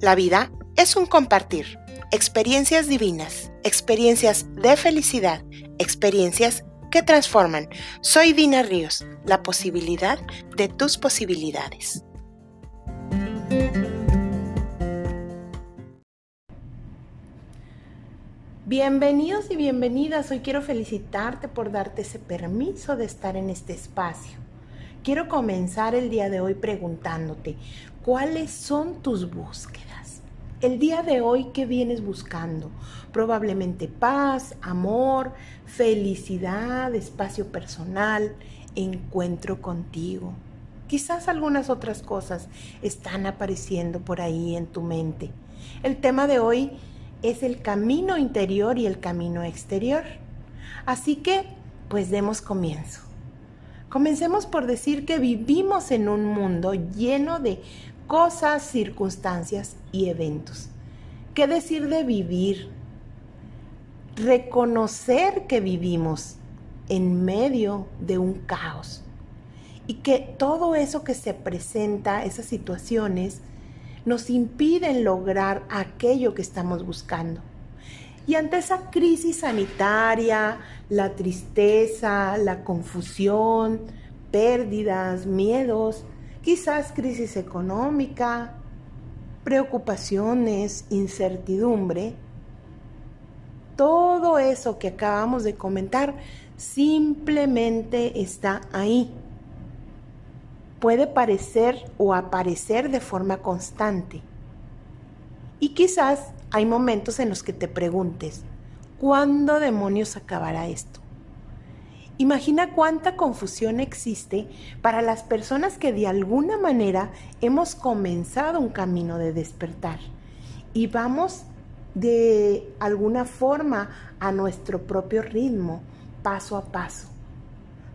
La vida es un compartir, experiencias divinas, experiencias de felicidad, experiencias que transforman. Soy Dina Ríos, la posibilidad de tus posibilidades. Bienvenidos y bienvenidas. Hoy quiero felicitarte por darte ese permiso de estar en este espacio. Quiero comenzar el día de hoy preguntándote, ¿cuáles son tus búsquedas? El día de hoy, ¿qué vienes buscando? Probablemente paz, amor, felicidad, espacio personal, encuentro contigo. Quizás algunas otras cosas están apareciendo por ahí en tu mente. El tema de hoy es el camino interior y el camino exterior. Así que, pues demos comienzo. Comencemos por decir que vivimos en un mundo lleno de cosas, circunstancias y eventos. ¿Qué decir de vivir? Reconocer que vivimos en medio de un caos y que todo eso que se presenta, esas situaciones, nos impiden lograr aquello que estamos buscando. Y ante esa crisis sanitaria, la tristeza, la confusión, pérdidas, miedos, quizás crisis económica, preocupaciones, incertidumbre, todo eso que acabamos de comentar simplemente está ahí puede parecer o aparecer de forma constante. Y quizás hay momentos en los que te preguntes, ¿cuándo demonios acabará esto? Imagina cuánta confusión existe para las personas que de alguna manera hemos comenzado un camino de despertar y vamos de alguna forma a nuestro propio ritmo, paso a paso.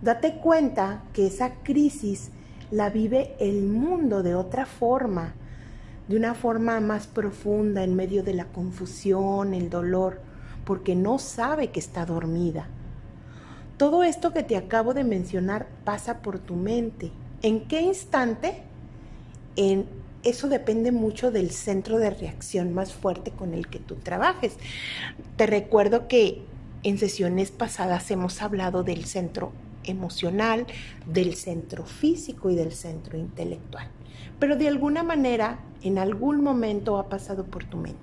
Date cuenta que esa crisis la vive el mundo de otra forma, de una forma más profunda en medio de la confusión, el dolor, porque no sabe que está dormida. Todo esto que te acabo de mencionar pasa por tu mente. ¿En qué instante? En eso depende mucho del centro de reacción más fuerte con el que tú trabajes. Te recuerdo que en sesiones pasadas hemos hablado del centro emocional, del centro físico y del centro intelectual. Pero de alguna manera, en algún momento ha pasado por tu mente.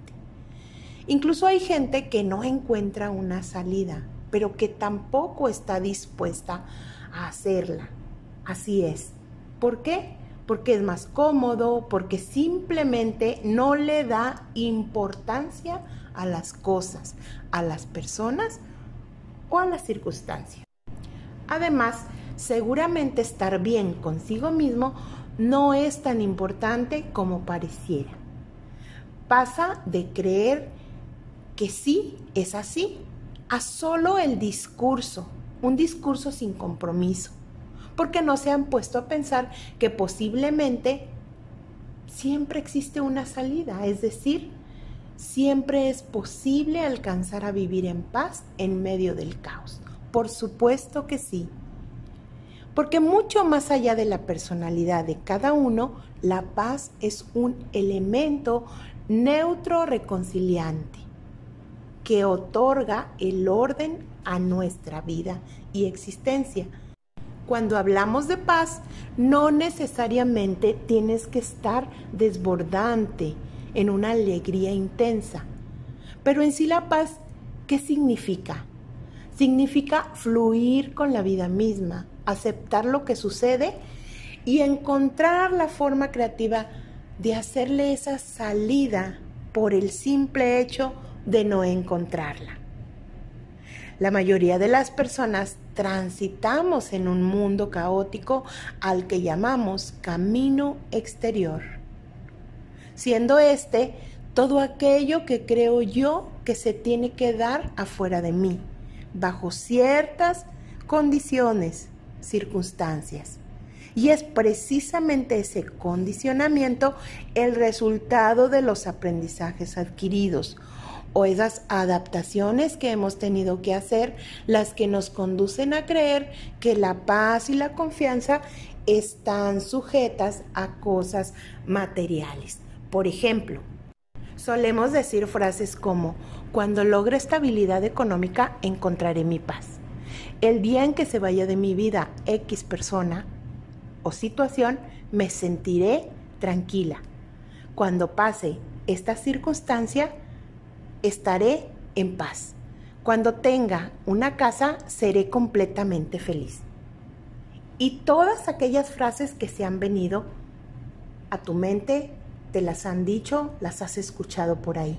Incluso hay gente que no encuentra una salida, pero que tampoco está dispuesta a hacerla. Así es. ¿Por qué? Porque es más cómodo, porque simplemente no le da importancia a las cosas, a las personas o a las circunstancias. Además, seguramente estar bien consigo mismo no es tan importante como pareciera. Pasa de creer que sí es así a solo el discurso, un discurso sin compromiso, porque no se han puesto a pensar que posiblemente siempre existe una salida, es decir, siempre es posible alcanzar a vivir en paz en medio del caos. Por supuesto que sí. Porque mucho más allá de la personalidad de cada uno, la paz es un elemento neutro reconciliante que otorga el orden a nuestra vida y existencia. Cuando hablamos de paz, no necesariamente tienes que estar desbordante en una alegría intensa. Pero en sí la paz, ¿qué significa? significa fluir con la vida misma, aceptar lo que sucede y encontrar la forma creativa de hacerle esa salida por el simple hecho no encontrarla. La mayoría de las personas transitamos en un mundo caótico al que llamamos camino exterior, siendo este todo aquello que creo yo que se tiene que dar afuera de mí bajo ciertas condiciones, circunstancias. Y es precisamente ese condicionamiento el resultado de los aprendizajes adquiridos o esas adaptaciones que hemos tenido que hacer las que nos conducen a creer que la paz y la confianza están sujetas a cosas materiales. Por ejemplo, Solemos decir frases como, cuando logre estabilidad económica encontraré mi paz. El día en que se vaya de mi vida X persona o situación, me sentiré tranquila. Cuando pase esta circunstancia, estaré en paz. Cuando tenga una casa, seré completamente feliz. Y todas aquellas frases que se han venido a tu mente, te las han dicho, las has escuchado por ahí.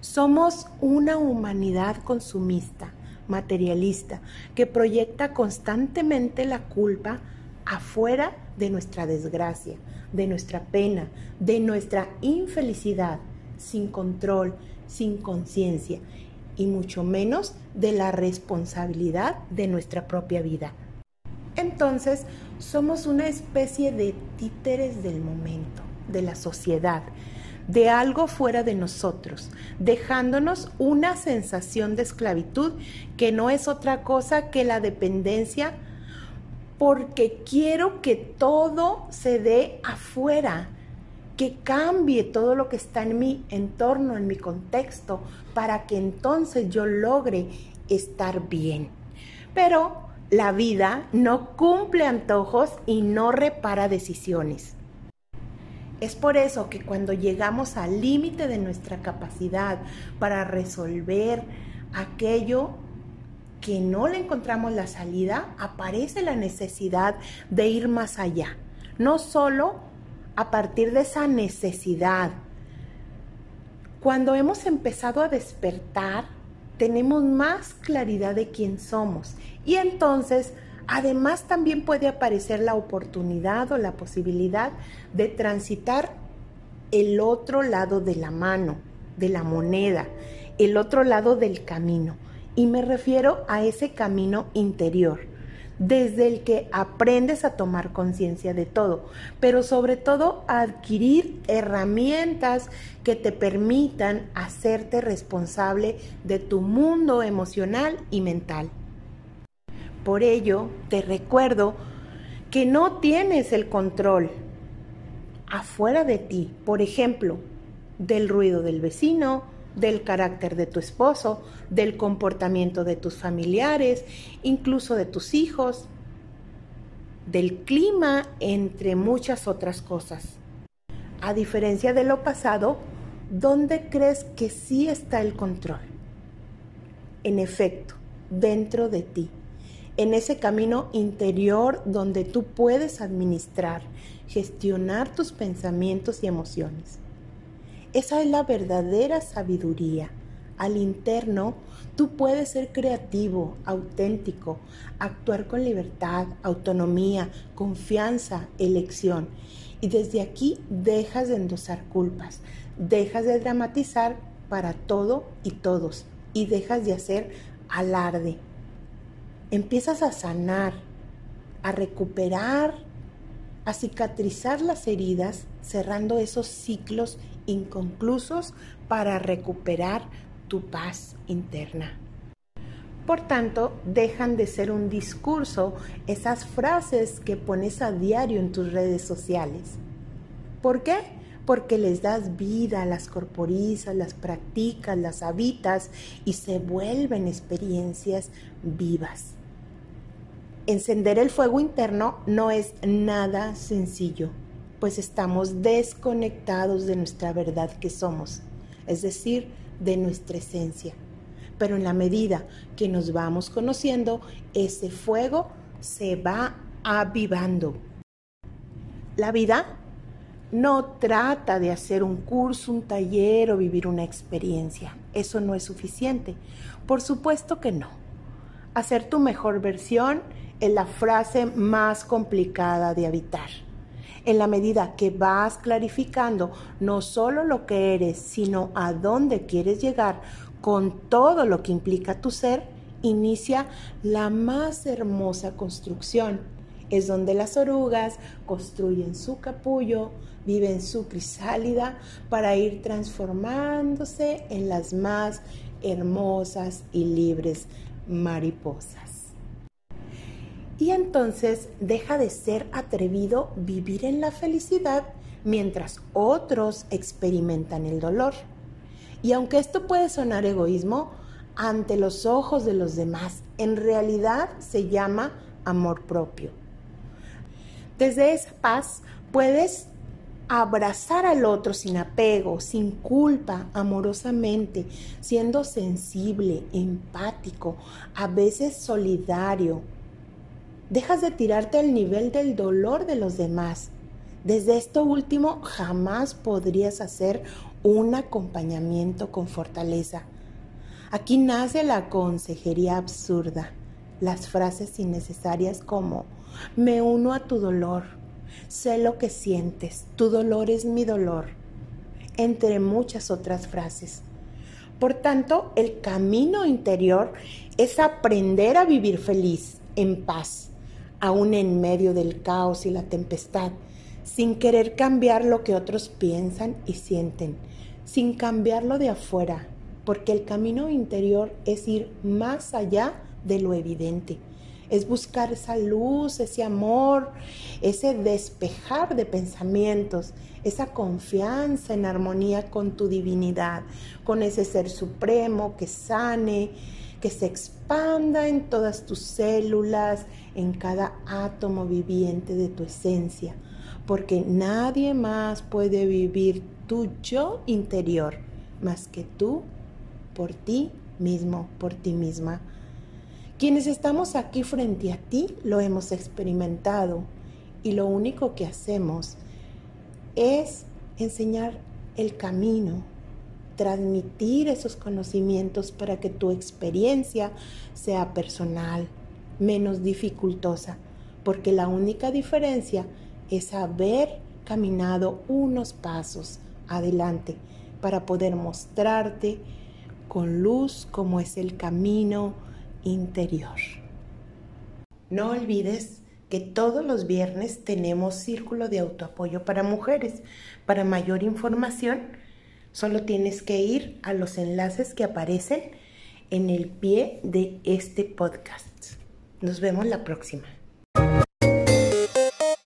Somos una humanidad consumista, materialista, que proyecta constantemente la culpa afuera de nuestra desgracia, de nuestra pena, de nuestra infelicidad, sin control, sin conciencia y mucho menos de la responsabilidad de nuestra propia vida. Entonces, somos una especie de títeres del momento de la sociedad, de algo fuera de nosotros, dejándonos una sensación de esclavitud que no es otra cosa que la dependencia porque quiero que todo se dé afuera, que cambie todo lo que está en mi entorno, en mi contexto, para que entonces yo logre estar bien. Pero la vida no cumple antojos y no repara decisiones. Es por eso que cuando llegamos al límite de nuestra capacidad para resolver aquello que no le encontramos la salida, aparece la necesidad de ir más allá. No solo a partir de esa necesidad. Cuando hemos empezado a despertar, tenemos más claridad de quién somos y entonces Además, también puede aparecer la oportunidad o la posibilidad de transitar el otro lado de la mano, de la moneda, el otro lado del camino. Y me refiero a ese camino interior, desde el que aprendes a tomar conciencia de todo, pero sobre todo adquirir herramientas que te permitan hacerte responsable de tu mundo emocional y mental. Por ello, te recuerdo que no tienes el control afuera de ti, por ejemplo, del ruido del vecino, del carácter de tu esposo, del comportamiento de tus familiares, incluso de tus hijos, del clima, entre muchas otras cosas. A diferencia de lo pasado, ¿dónde crees que sí está el control? En efecto, dentro de ti en ese camino interior donde tú puedes administrar, gestionar tus pensamientos y emociones. Esa es la verdadera sabiduría. Al interno, tú puedes ser creativo, auténtico, actuar con libertad, autonomía, confianza, elección. Y desde aquí dejas de endosar culpas, dejas de dramatizar para todo y todos y dejas de hacer alarde, empiezas a sanar, a recuperar, a cicatrizar las heridas, cerrando esos ciclos inconclusos para recuperar tu paz interna. Por tanto, dejan de ser un discurso esas frases que pones a diario en tus redes sociales. ¿Por qué? Porque les das vida, las corporizas, las practicas, las habitas y se vuelven experiencias vivas. Encender el fuego interno no es nada sencillo, pues estamos desconectados de nuestra verdad que somos, es decir, de nuestra esencia. Pero en la medida que nos vamos conociendo, ese fuego se va avivando. La vida no trata de hacer un curso, un taller o vivir una experiencia. Eso no es suficiente. Por supuesto que no. Hacer tu mejor versión es la frase más complicada de habitar. En la medida que vas clarificando no solo lo que eres, sino a dónde quieres llegar con todo lo que implica tu ser, inicia la más hermosa construcción. Es donde las orugas construyen su capullo, viven su crisálida para ir transformándose en las más hermosas y libres mariposas. Y entonces deja de ser atrevido vivir en la felicidad mientras otros experimentan el dolor. Y aunque esto puede sonar egoísmo, ante los ojos de los demás, en realidad se llama amor propio. Desde esa paz puedes abrazar al otro sin apego, sin culpa, amorosamente, siendo sensible, empático, a veces solidario. Dejas de tirarte al nivel del dolor de los demás. Desde esto último jamás podrías hacer un acompañamiento con fortaleza. Aquí nace la consejería absurda, las frases innecesarias como me uno a tu dolor, sé lo que sientes, tu dolor es mi dolor, entre muchas otras frases. Por tanto, el camino interior es aprender a vivir feliz, en paz, aún en medio del caos y la tempestad, sin querer cambiar lo que otros piensan y sienten, sin cambiarlo de afuera, porque el camino interior es ir más allá de lo evidente. Es buscar esa luz, ese amor, ese despejar de pensamientos, esa confianza en armonía con tu divinidad, con ese ser supremo que sane, que se expanda en todas tus células, en cada átomo viviente de tu esencia, porque nadie más puede vivir tu yo interior más que tú, por ti mismo, por ti misma. Quienes estamos aquí frente a ti lo hemos experimentado y lo único que hacemos es enseñar el camino, transmitir esos conocimientos para que tu experiencia sea personal, menos dificultosa, porque la única diferencia es haber caminado unos pasos adelante para poder mostrarte con luz como es el camino, interior. No olvides que todos los viernes tenemos círculo de autoapoyo para mujeres. Para mayor información, solo tienes que ir a los enlaces que aparecen en el pie de este podcast. Nos vemos la próxima.